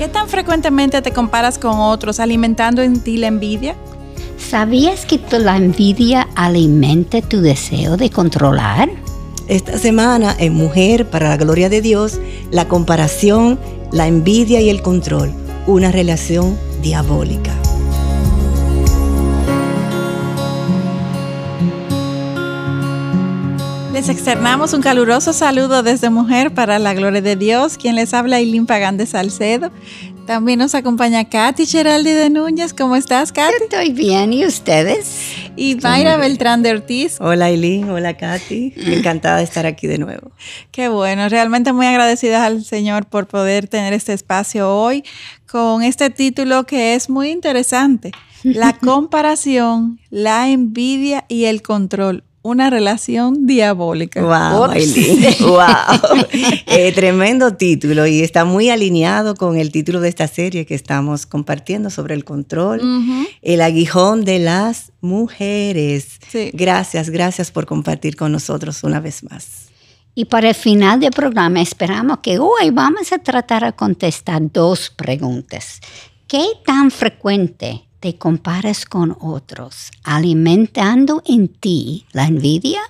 ¿Qué tan frecuentemente te comparas con otros alimentando en ti la envidia? ¿Sabías que la envidia alimenta tu deseo de controlar? Esta semana en Mujer para la Gloria de Dios, la comparación, la envidia y el control, una relación diabólica. Les externamos un caluroso saludo desde Mujer para la Gloria de Dios, quien les habla Aileen Pagán de Salcedo. También nos acompaña Katy Geraldi de Núñez. ¿Cómo estás, Katy? Estoy bien, ¿y ustedes? Y Mayra Beltrán de Ortiz. Hola, Aileen. Hola, Katy. Encantada de estar aquí de nuevo. Qué bueno. Realmente muy agradecida al Señor por poder tener este espacio hoy con este título que es muy interesante. La comparación, la envidia y el control una relación diabólica. Wow, wow. Eh, tremendo título y está muy alineado con el título de esta serie que estamos compartiendo sobre el control, el aguijón de las mujeres. Gracias, gracias por compartir con nosotros una vez más. Y para el final del programa esperamos que hoy vamos a tratar de contestar dos preguntas. ¿Qué tan frecuente te comparas con otros, alimentando en ti la envidia.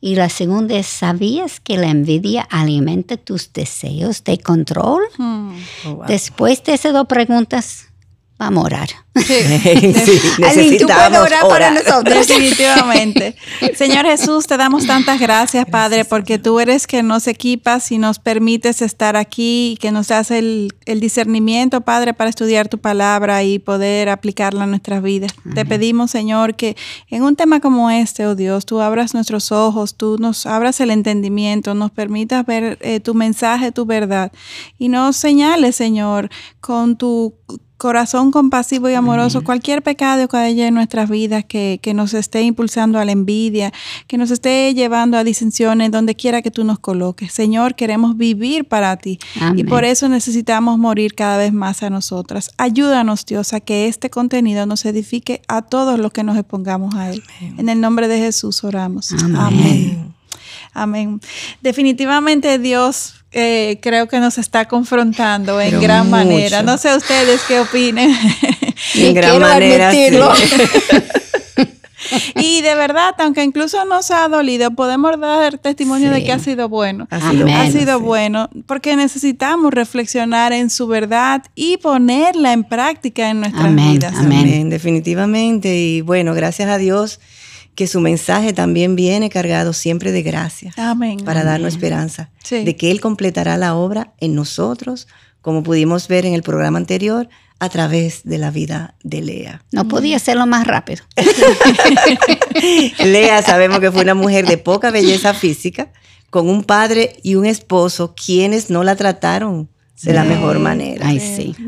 Y la segunda es, ¿sabías que la envidia alimenta tus deseos de control? Hmm. Oh, Después de esas dos preguntas, vamos a orar. Sí, necesitamos orar, para nosotros. Definitivamente. Señor Jesús, te damos tantas gracias, Padre, porque tú eres que nos equipas y nos permites estar aquí y que nos das el, discernimiento, Padre, para estudiar tu palabra y poder aplicarla a nuestras vidas. Te pedimos, Señor, que en un tema como este, oh Dios, tú abras nuestros ojos, tú nos abras el entendimiento, nos permitas ver eh, tu mensaje, tu verdad y nos señales, Señor, con tu corazón compasivo y amoroso, cualquier pecado que haya en nuestras vidas que, nos esté impulsando a la envidia, que nos esté llevando a disensiones, donde quiera que tú nos coloques. Señor, queremos vivir para ti y por eso necesitamos morir cada vez más a nosotras. Ayúdanos, Dios, a que este contenido nos edifique a todos los que nos expongamos a él. En el nombre de Jesús oramos. Amén. Amén. Definitivamente Dios eh, creo que nos está confrontando en gran manera. No sé ustedes qué opinen. En gran manera. y de verdad, aunque incluso nos ha dolido, podemos dar testimonio de que ha sido bueno. Ha sido, bueno, porque necesitamos reflexionar en su verdad y ponerla en práctica en nuestras vidas. Amén, definitivamente. Y bueno, gracias a Dios que su mensaje también viene cargado siempre de gracia para darnos esperanza de que Él completará la obra en nosotros, como pudimos ver en el programa anterior, a través de la vida de Lea. No podía hacerlo más rápido. Lea sabemos que fue una mujer de poca belleza física, con un padre y un esposo quienes no la trataron de la mejor manera.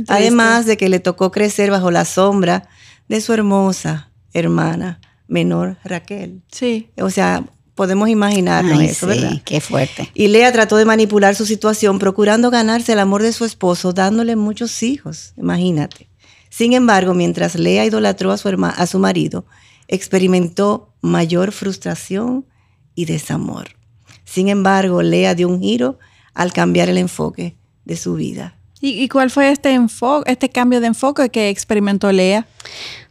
Además de que le tocó crecer bajo la sombra de su hermosa hermana menor Raquel. Sí. O sea, podemos imaginarnos eso, sí, ¿verdad? Qué fuerte. Y Lea trató de manipular su situación, procurando ganarse el amor de su esposo, dándole muchos hijos, imagínate. Sin embargo, mientras Lea idolatró a su, a su marido, experimentó mayor frustración y desamor. Sin embargo, Lea dio un giro al cambiar el enfoque de su vida. ¿Y, y cuál fue este, enfoque, este cambio de enfoque que experimentó Lea?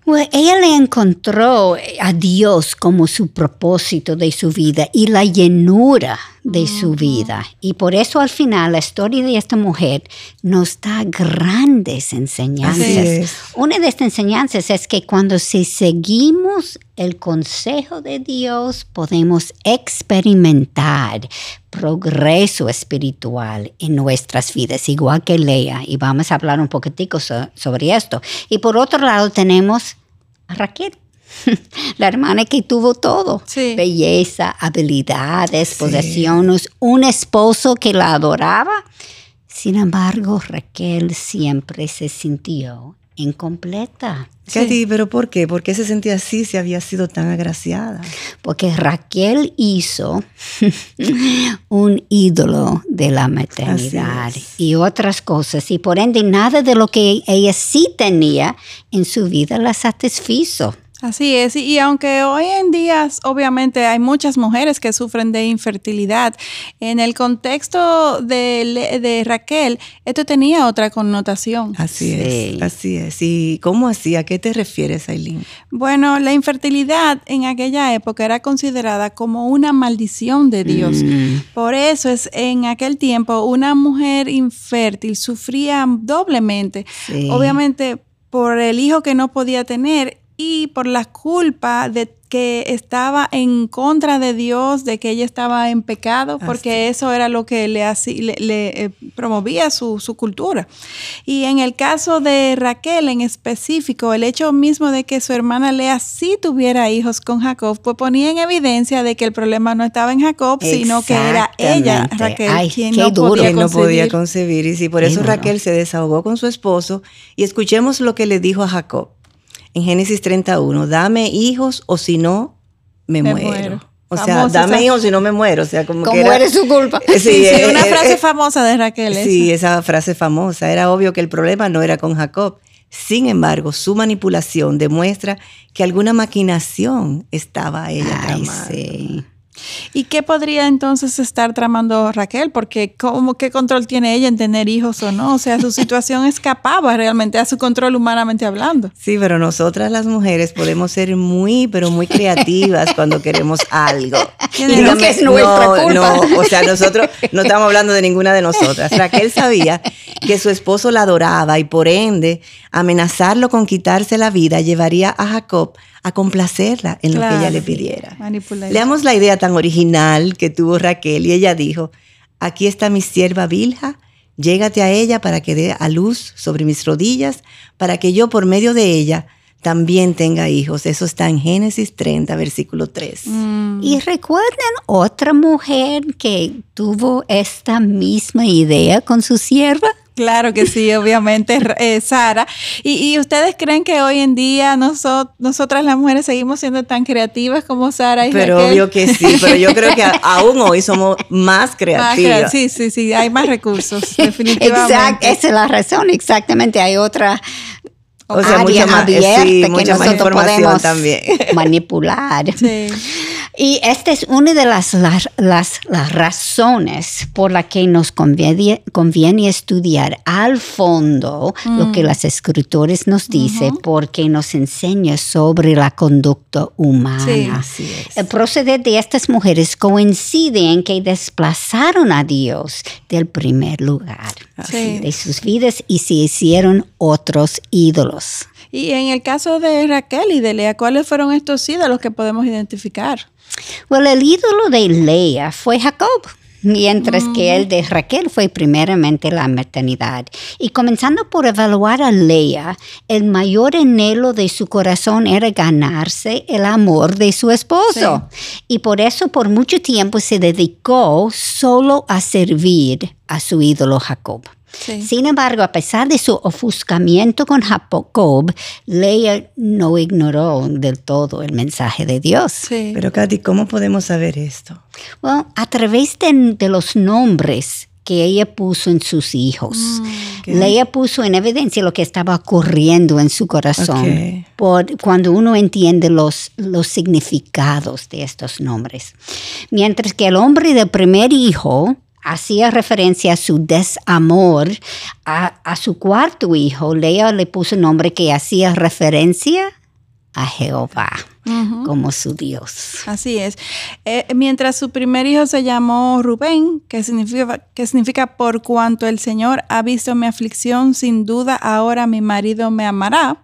Ella le encontró a Dios como su propósito de su vida y la llenura de su vida. Y por eso al final la historia de esta mujer nos da grandes enseñanzas. Una de estas enseñanzas es que cuando si seguimos el consejo de Dios podemos experimentar progreso espiritual en nuestras vidas, igual que Lea. Y vamos a hablar un poquitico sobre esto. Y por otro lado tenemos a Raquel la hermana que tuvo todo. Belleza, habilidades, posesiones, un esposo que la adoraba. Sin embargo, Raquel siempre se sintió incompleta. Katy, ¿pero por qué? ¿Por qué se sentía así si había sido tan agraciada? Porque Raquel hizo un ídolo de la maternidad y otras cosas. Y por ende, nada de lo que ella sí tenía en su vida la satisfizo. Así es, y aunque hoy en día obviamente hay muchas mujeres que sufren de infertilidad, en el contexto de, Raquel, esto tenía otra connotación. Así es, así es. ¿Y cómo así? ¿A qué te refieres, Aileen? Bueno, la infertilidad en aquella época era considerada como una maldición de Dios. Mm. Por eso es en aquel tiempo una mujer infértil sufría doblemente. Obviamente por el hijo que no podía tener y por la culpa de que estaba en contra de Dios, de que ella estaba en pecado, porque eso era lo que le, le, eh, promovía su, cultura. Y en el caso de Raquel en específico, el hecho mismo de que su hermana Lea sí tuviera hijos con Jacob, pues ponía en evidencia de que el problema no estaba en Jacob, sino que era ella, Raquel, quien, no, podía no podía concebir. Y sí, por eso Raquel se desahogó con su esposo. Y escuchemos lo que le dijo a Jacob en Génesis 31, dame hijos o si no, me, muero. O sea, dame hijos si no me muero. O sea, como, que era, su culpa. Sí, sí, eh, una eh, frase eh, famosa de Raquel. Sí, esa frase famosa. Era obvio que el problema no era con Jacob. Sin embargo, su manipulación demuestra que alguna maquinación estaba ella Ay, Sí. ¿Y qué podría entonces estar tramando Raquel? Porque ¿cómo, ¿qué control tiene ella en tener hijos o no? O sea, su situación escapaba realmente a su control humanamente hablando. Sí, pero nosotras las mujeres podemos ser muy, pero muy creativas cuando queremos algo. Y no, que es nuestra culpa. no, o sea, nosotros no estamos hablando de ninguna de nosotras. Raquel sabía que su esposo la adoraba y por ende amenazarlo con quitarse la vida llevaría a Jacob a complacerla en lo que ella le pidiera. Leamos la idea tan original que tuvo Raquel y ella dijo, aquí está mi sierva Vilja, llégate a ella para que dé a luz sobre mis rodillas, para que yo por medio de ella también tenga hijos. Eso está en Génesis 30, versículo 3. Mm. Y recuerden otra mujer que tuvo esta misma idea con su sierva. Claro que sí, obviamente, eh, Sara. Y, ustedes creen que hoy en día nosotras las mujeres seguimos siendo tan creativas como Sara y Pero obvio que sí, pero yo creo que aún hoy somos más creativas. sí, sí, sí, hay más recursos, definitivamente. Exacto, esa es la razón, exactamente. Hay otra o sea, mucha más, sí, mucha más información también. manipular. Sí. Y esta es una de las, las, las, razones por la que nos conviene, conviene estudiar al fondo lo que mm. las escritores nos dicen, porque nos enseña sobre la conducta humana. Sí, El proceder de estas mujeres coincide en que desplazaron a Dios del primer lugar de sus vidas y se hicieron otros ídolos. Y en el caso de Raquel y de Lea, ¿cuáles fueron estos ídolos que podemos identificar? Bueno, el ídolo de Lea fue Jacob, mientras que el de Raquel fue primeramente la maternidad. Y comenzando por evaluar a Lea, el mayor anhelo de su corazón era ganarse el amor de su esposo. Y por eso por mucho tiempo se dedicó solo a servir a su ídolo Jacob. Sin embargo, a pesar de su ofuscamiento con Jacob, Leia no ignoró del todo el mensaje de Dios. Pero Katy, ¿cómo podemos saber esto? Bueno, a través de, los nombres que ella puso en sus hijos. Mm, Leia puso en evidencia lo que estaba ocurriendo en su corazón por, cuando uno entiende los, los significados de estos nombres. Mientras que el hombre del primer hijo hacía referencia a su desamor a, su cuarto hijo. Lea le puso un nombre que hacía referencia a Jehová como su Dios. Así es. Eh, mientras su primer hijo se llamó Rubén, que significa, que significa por cuanto el Señor ha visto mi aflicción, sin duda ahora mi marido me amará.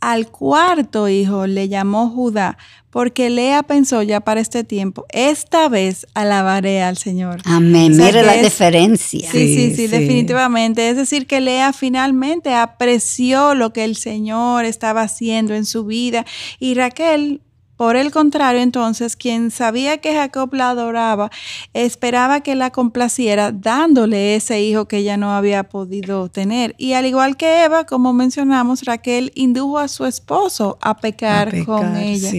Al cuarto hijo le llamó Judá, porque Lea pensó ya para este tiempo, esta vez alabaré al Señor. Amén, mire la diferencia. Sí, sí, sí, definitivamente. Es decir, que Lea finalmente apreció lo que el Señor estaba haciendo en su vida y Raquel por el contrario, entonces, quien sabía que Jacob la adoraba, esperaba que la complaciera dándole ese hijo que ella no había podido tener. Y al igual que Eva, como mencionamos, Raquel indujo a su esposo a pecar, con ella.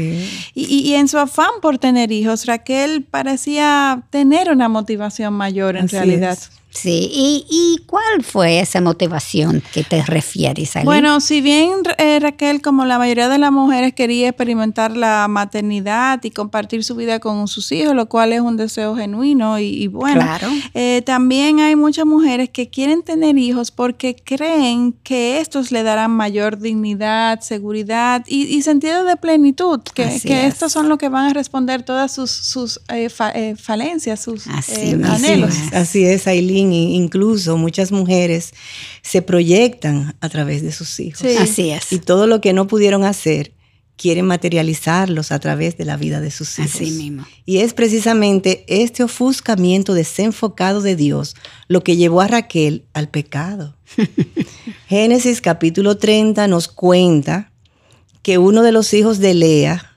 Y, en su afán por tener hijos, Raquel parecía tener una motivación mayor en realidad. Sí, ¿Y, cuál fue esa motivación que te refieres a? Bueno, si bien eh, Raquel, como la mayoría de las mujeres, quería experimentar la maternidad y compartir su vida con sus hijos, lo cual es un deseo genuino y, bueno, claro. Eh, también hay muchas mujeres que quieren tener hijos porque creen que estos le darán mayor dignidad, seguridad y, sentido de plenitud, que, estos son los que van a responder todas sus, sus eh, falencias, sus anhelos. Así es, Aileen incluso muchas mujeres se proyectan a través de sus hijos. Así es. Y todo lo que no pudieron hacer, quieren materializarlos a través de la vida de sus hijos. Así mismo. Y es precisamente este ofuscamiento desenfocado de Dios lo que llevó a Raquel al pecado. Génesis capítulo 30 nos cuenta que uno de los hijos de Lea,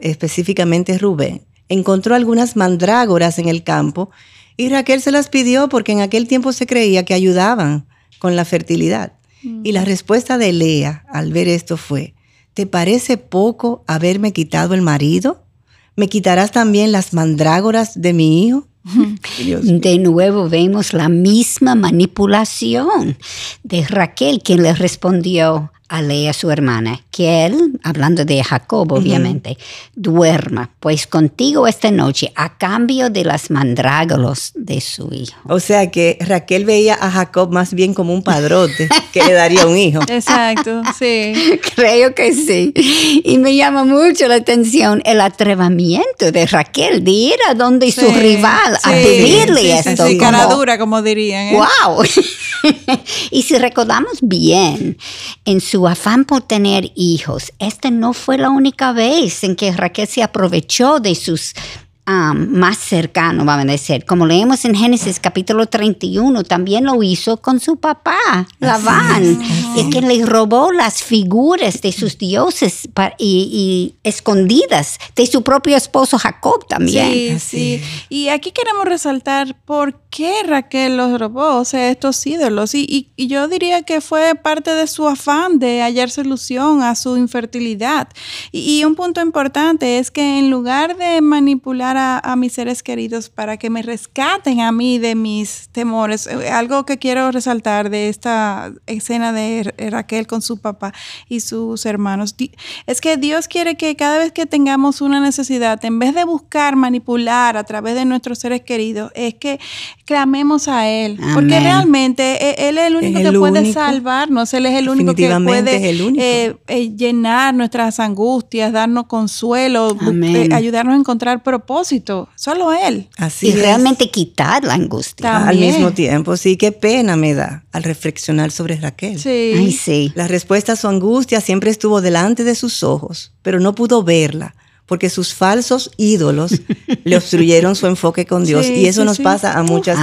específicamente Rubén, encontró algunas mandrágoras en el campo y Raquel se las pidió porque en aquel tiempo se creía que ayudaban con la fertilidad. Y la respuesta de Lea al ver esto fue, ¿te parece poco haberme quitado el marido? ¿Me quitarás también las mandrágoras de mi hijo? De nuevo vemos la misma manipulación de Raquel, quien le respondió, a Lea, su hermana, que él, hablando de Jacob, obviamente, duerma, pues contigo esta noche, a cambio de las mandrágolos de su hijo. O sea que Raquel veía a Jacob más bien como un padrote que le daría un hijo. Exacto, sí. Creo que sí. Y me llama mucho la atención el atrevimiento de Raquel de ir a donde su rival a pedirle esto. Sí, dura, como dirían. ¡Wow! ¿eh? y si recordamos bien, en su afán por tener hijos, esta no fue la única vez en que Raquel se aprovechó de sus más cercano, vamos a decir. Como leemos en Génesis capítulo 31, también lo hizo con su papá, Labán, y que le robó las figuras de sus dioses y, escondidas de su propio esposo Jacob también. Sí, sí. Y aquí queremos resaltar por qué Raquel los robó, o sea, estos ídolos. Y, yo diría que fue parte de su afán de hallar solución a su infertilidad. y un punto importante es que en lugar de manipular a, mis seres queridos para que me rescaten a mí de mis temores. Eh, algo que quiero resaltar de esta escena de Raquel con su papá y sus hermanos es que Dios quiere que cada vez que tengamos una necesidad, en vez de buscar manipular a través de nuestros seres queridos, es que clamemos a Él. Porque realmente e, Él es el único que puede salvarnos, Él es el único que puede eh, eh, llenar nuestras angustias, darnos consuelo, ayudarnos a encontrar propósito solo Él. Así y realmente quitar la angustia. Al mismo tiempo, sí, qué pena me da al reflexionar sobre Raquel. Sí. sí. La respuesta a su angustia siempre estuvo delante de sus ojos, pero no pudo verla porque sus falsos ídolos le obstruyeron su enfoque con Dios. y eso nos pasa a muchas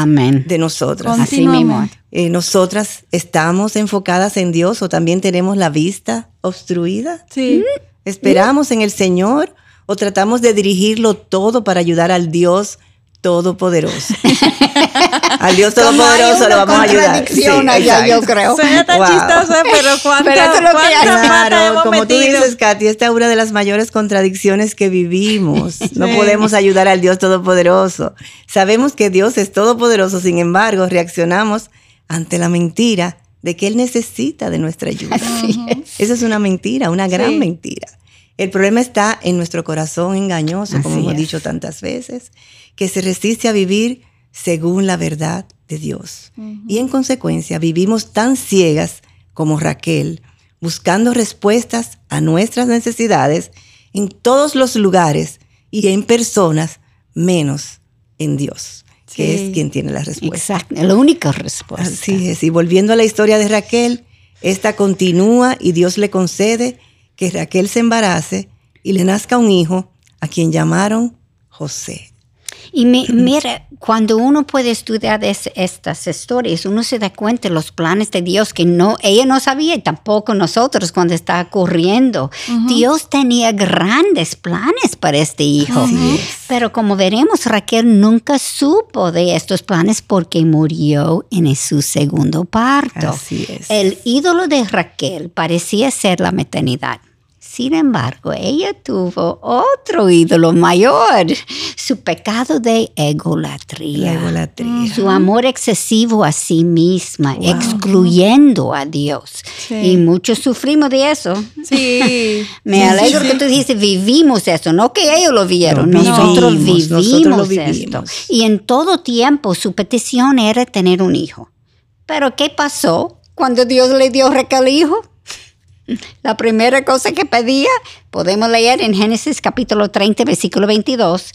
de nosotras. Así mismo. Eh, nosotras estamos enfocadas en Dios o también tenemos la vista obstruida. Sí. Esperamos en el Señor o tratamos de dirigirlo todo para ayudar al Dios Todopoderoso. al Dios Todopoderoso lo vamos a ayudar. Sí, allá, yo creo. Suena tan chistoso, pero cuánto, Claro, como tú dices, Katy, esta es una de las mayores contradicciones que vivimos. No podemos ayudar al Dios Todopoderoso. Sabemos que Dios es todopoderoso, sin embargo, reaccionamos ante la mentira de que Él necesita de nuestra ayuda. Esa es una mentira, una gran mentira. El problema está en nuestro corazón engañoso, como hemos dicho tantas veces, que se resiste a vivir según la verdad de Dios. Y en consecuencia vivimos tan ciegas como Raquel, buscando respuestas a nuestras necesidades en todos los lugares y en personas, menos en Dios, que es quien tiene la respuesta. Exacto, la única respuesta. Así es. Y volviendo a la historia de Raquel, esta continúa y Dios le concede que Raquel se embarace y le nazca un hijo a quien llamaron José. Y mira, cuando uno puede estudiar estas historias, uno se da cuenta de los planes de Dios que no, ella no sabía y tampoco nosotros cuando está ocurriendo. Dios tenía grandes planes para este hijo. Pero como veremos, Raquel nunca supo de estos planes porque murió en su segundo parto. Así es. El ídolo de Raquel parecía ser la maternidad Sin embargo, ella tuvo otro ídolo mayor, su pecado de egolatría. Su amor excesivo a sí misma, excluyendo a Dios. Y muchos sufrimos de eso. Sí. Me alegro que tú dices, vivimos eso, no que ellos lo vieron, nosotros, vivimos esto. Y en todo tiempo su petición era tener un hijo. Pero ¿qué pasó cuando Dios le dio recal hijo? La primera cosa que pedía, podemos leer en Génesis capítulo 30, versículo 22.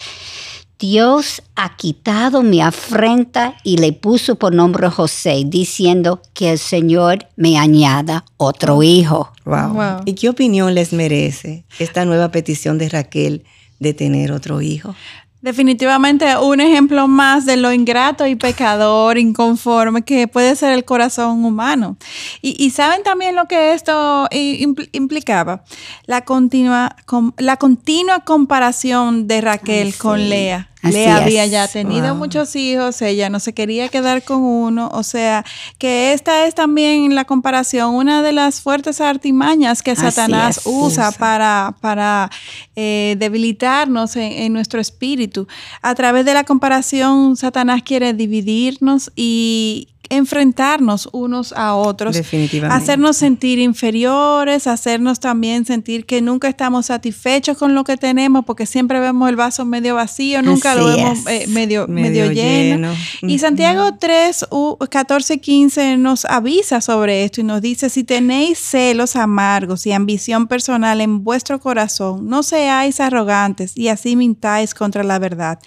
Dios ha quitado mi afrenta y le puso por nombre José, diciendo que el Señor me añada otro hijo. wow. ¿Y qué opinión les merece esta nueva petición de Raquel de tener otro hijo? Definitivamente un ejemplo más de lo ingrato y pecador, inconforme que puede ser el corazón humano. Y, saben también lo que esto implicaba, la continua, la continua comparación de Raquel con Lea. Le había ya tenido muchos hijos, ella no se quería quedar con uno, o sea, que esta es también la comparación, una de las fuertes artimañas que Satanás usa, para, para eh, debilitarnos en, nuestro espíritu. A través de la comparación, Satanás quiere dividirnos y, enfrentarnos unos a otros, hacernos sentir inferiores, hacernos también sentir que nunca estamos satisfechos con lo que tenemos, porque siempre vemos el vaso medio vacío, nunca lo vemos eh, medio, medio, lleno. Y Santiago 3, 14 15 nos avisa sobre esto y nos dice, si tenéis celos amargos y ambición personal en vuestro corazón, no seáis arrogantes y así mintáis contra la verdad.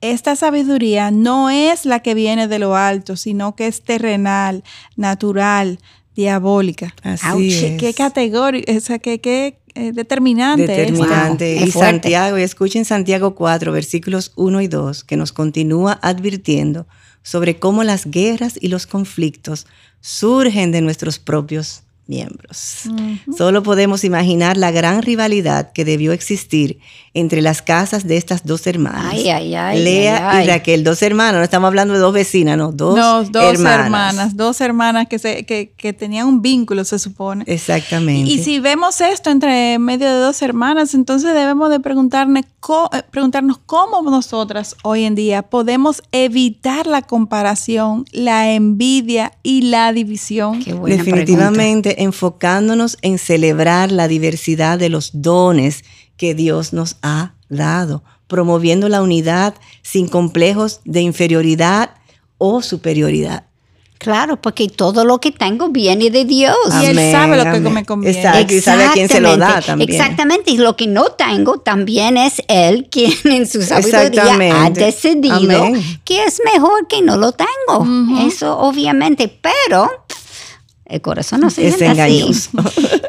Esta sabiduría no es la que viene de lo alto, sino que es terrenal, natural, diabólica. Así Qué categoría, qué, qué eh, determinante. Determinante. y Santiago, y escuchen Santiago 4, versículos 1 y 2, que nos continúa advirtiendo sobre cómo las guerras y los conflictos surgen de nuestros propios miembros. Solo podemos imaginar la gran rivalidad que debió existir entre las casas de estas dos hermanas. Lea y Raquel, dos hermanas, no estamos hablando de dos vecinas, no, dos, dos hermanas. Dos hermanas que, se, que, que, tenían un vínculo, se supone. Exactamente. Y, si vemos esto entre medio de dos hermanas, entonces debemos de preguntarnos, eh, preguntarnos cómo nosotras hoy en día podemos evitar la comparación, la envidia y la división. Definitivamente enfocándonos en celebrar la diversidad de los dones que Dios nos ha dado, promoviendo la unidad sin complejos de inferioridad o superioridad. Claro, porque todo lo que tengo viene de Dios. y Él sabe lo que me conviene. Exacto, y sabe a quién se lo da también. Exactamente, y lo que no tengo también es Él quien en su sabiduría ha decidido que es mejor que no lo tengo. Eso obviamente, pero el corazón no se es engañoso.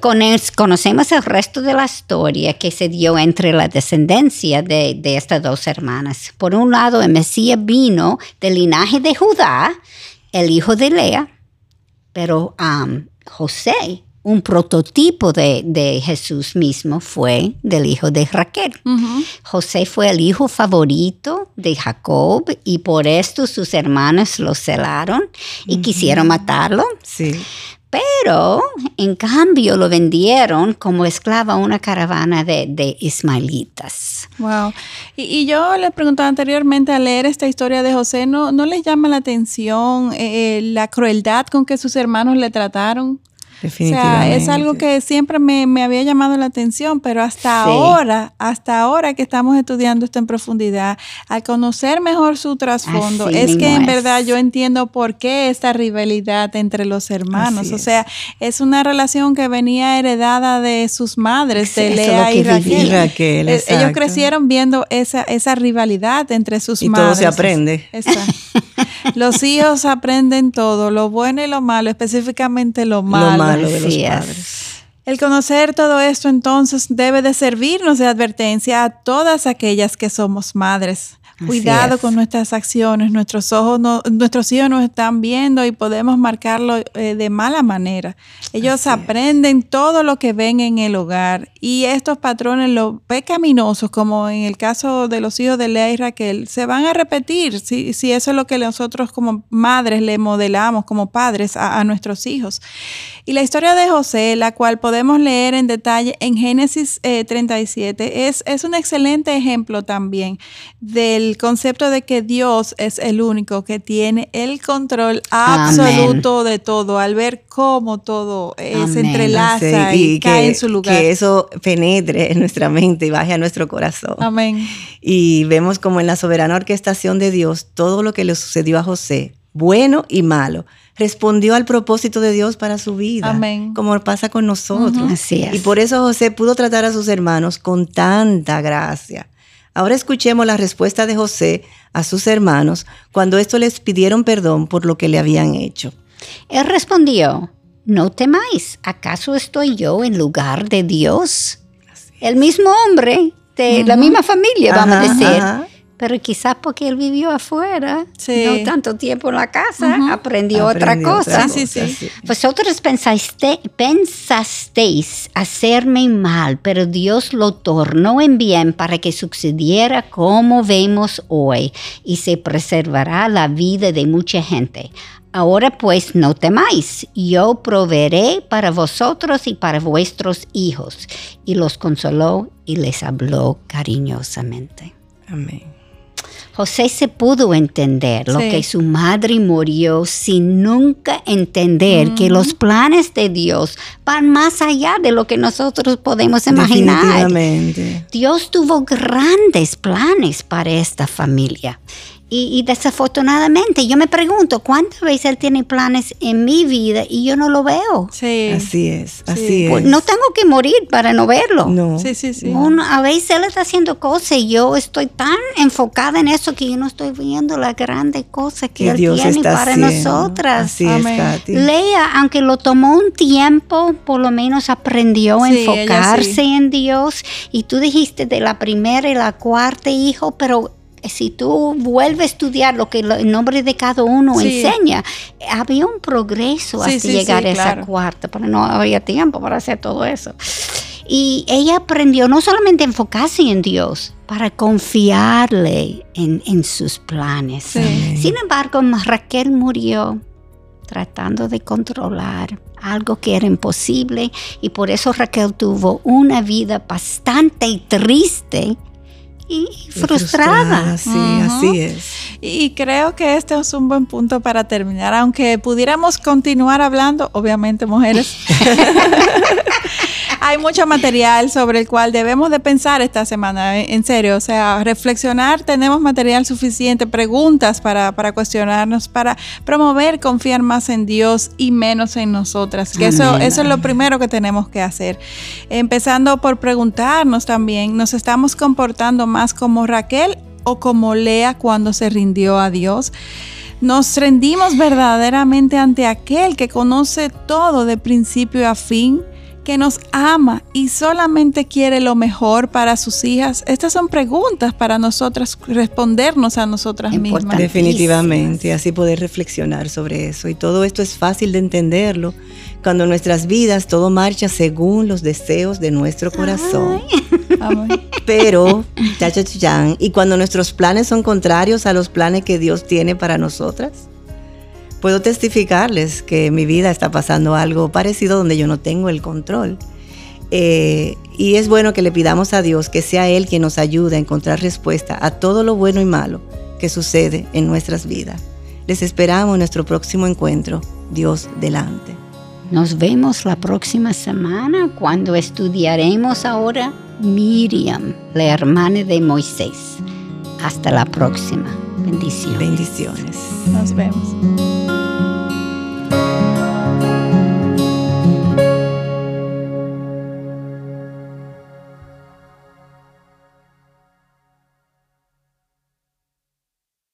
conocemos el resto de la historia que se dio entre la descendencia de, estas dos hermanas. Por un lado, el Mesías vino del linaje de Judá, el hijo de Lea, pero um, José, un prototipo de, Jesús mismo, fue del hijo de Raquel. José fue el hijo favorito de Jacob y por esto sus hermanos lo celaron y quisieron matarlo. Sí. Pero, en cambio, lo vendieron como esclavo a una caravana de, ismaelitas. Wow. Y, yo le preguntaba anteriormente al leer esta historia de José, ¿no, no les llama la atención eh, la crueldad con que sus hermanos le trataron? O sea, es algo que siempre me, había llamado la atención, pero hasta ahora, hasta ahora que estamos estudiando esto en profundidad, al conocer mejor su trasfondo, es que en verdad yo entiendo por qué esta rivalidad entre los hermanos. o sea, es una relación que venía heredada de sus madres, de Lea y Raquel. Eh, ellos crecieron viendo esa, esa rivalidad entre sus madres. Y todo se aprende. Exacto. Los hijos aprenden todo, lo bueno y lo malo, específicamente lo malo. Lo malo de los padres. El conocer todo esto entonces debe de servirnos de advertencia a todas aquellas que somos madres Cuidado con nuestras acciones, nuestros ojos, nuestros hijos nos están viendo y podemos marcarlo eh, de mala manera. Ellos aprenden todo lo que ven en el hogar y estos patrones, los pecaminosos, como en el caso de los hijos de Lea y Raquel, se van a repetir si, si eso es lo que nosotros como madres le modelamos, como padres a, nuestros hijos. Y la historia de José, la cual podemos leer en detalle en Génesis 37, eh, es, es un excelente ejemplo también del concepto de que Dios es el único que tiene el control absoluto de todo, al ver cómo todo se entrelaza y, cae en su lugar. Que eso penetre en nuestra mente y baje a nuestro corazón. Amén. Y vemos como en la soberana orquestación de Dios, todo lo que le sucedió a José, bueno y malo, respondió al propósito de Dios para su vida. Amén. Como pasa con nosotros. Así es. Y por eso José pudo tratar a sus hermanos con tanta gracia. Ahora escuchemos la respuesta de José a sus hermanos cuando estos les pidieron perdón por lo que le habían hecho. Él respondió, no temáis, ¿acaso estoy yo en lugar de Dios? El mismo hombre de la misma familia, vamos a decir pero quizás porque él vivió afuera, no tanto tiempo en la casa, aprendió, otra cosa. Sí, sí, Vosotros pensasteis hacerme mal, pero Dios lo tornó en bien para que sucediera como vemos hoy y se preservará la vida de mucha gente. Ahora pues no temáis, yo proveeré para vosotros y para vuestros hijos. Y los consoló y les habló cariñosamente. Amén. José se pudo entender lo que su madre murió sin nunca entender que los planes de Dios van más allá de lo que nosotros podemos imaginar. Dios tuvo grandes planes para esta familia. Y, desafortunadamente, yo me pregunto, ¿cuántas veces él tiene planes en mi vida y yo no lo veo? Sí. Así es, así pues, es. No tengo que morir para no verlo. No. Sí, sí, sí. a veces él está haciendo cosas y yo estoy tan enfocada en eso que yo no estoy viendo las grandes cosas que, él tiene para nosotras. Así es, Katy. Lea, aunque lo tomó un tiempo, por lo menos aprendió a enfocarse en Dios. Y tú dijiste de la primera y la cuarta hijo, pero si tú vuelves a estudiar lo que el nombre de cada uno enseña, había un progreso hasta llegar a esa cuarta, pero no había tiempo para hacer todo eso. Y ella aprendió no solamente a enfocarse en Dios, para confiarle en, sus planes. Sin embargo, Raquel murió tratando de controlar algo que era imposible y por eso Raquel tuvo una vida bastante triste y frustrada. Sí, así es. Y creo que este es un buen punto para terminar, aunque pudiéramos continuar hablando, obviamente mujeres. Hay mucho material sobre el cual debemos de pensar esta semana, eh, en serio, o sea, reflexionar, tenemos material suficiente, preguntas para, para cuestionarnos, para promover, confiar más en Dios y menos en nosotras, que eso, eso es lo primero que tenemos que hacer. Empezando por preguntarnos también, ¿nos estamos comportando más como Raquel o como Lea cuando se rindió a Dios? Nos rendimos verdaderamente ante aquel que conoce todo de principio a fin que nos ama y solamente quiere lo mejor para sus hijas? Estas son preguntas para nosotras respondernos a nosotras mismas. Definitivamente, así poder reflexionar sobre eso. Y todo esto es fácil de entenderlo cuando en nuestras vidas todo marcha según los deseos de nuestro corazón. Pero, y cuando nuestros planes son contrarios a los planes que Dios tiene para nosotras, puedo testificarles que mi vida está pasando algo parecido donde yo no tengo el control. Eh, y es bueno que le pidamos a Dios que sea Él quien nos ayude a encontrar respuesta a todo lo bueno y malo que sucede en nuestras vidas. Les esperamos en nuestro próximo encuentro. Dios delante. Nos vemos la próxima semana cuando estudiaremos ahora Miriam, la hermana de Moisés. Hasta la próxima. Bendiciones. Bendiciones. Nos vemos.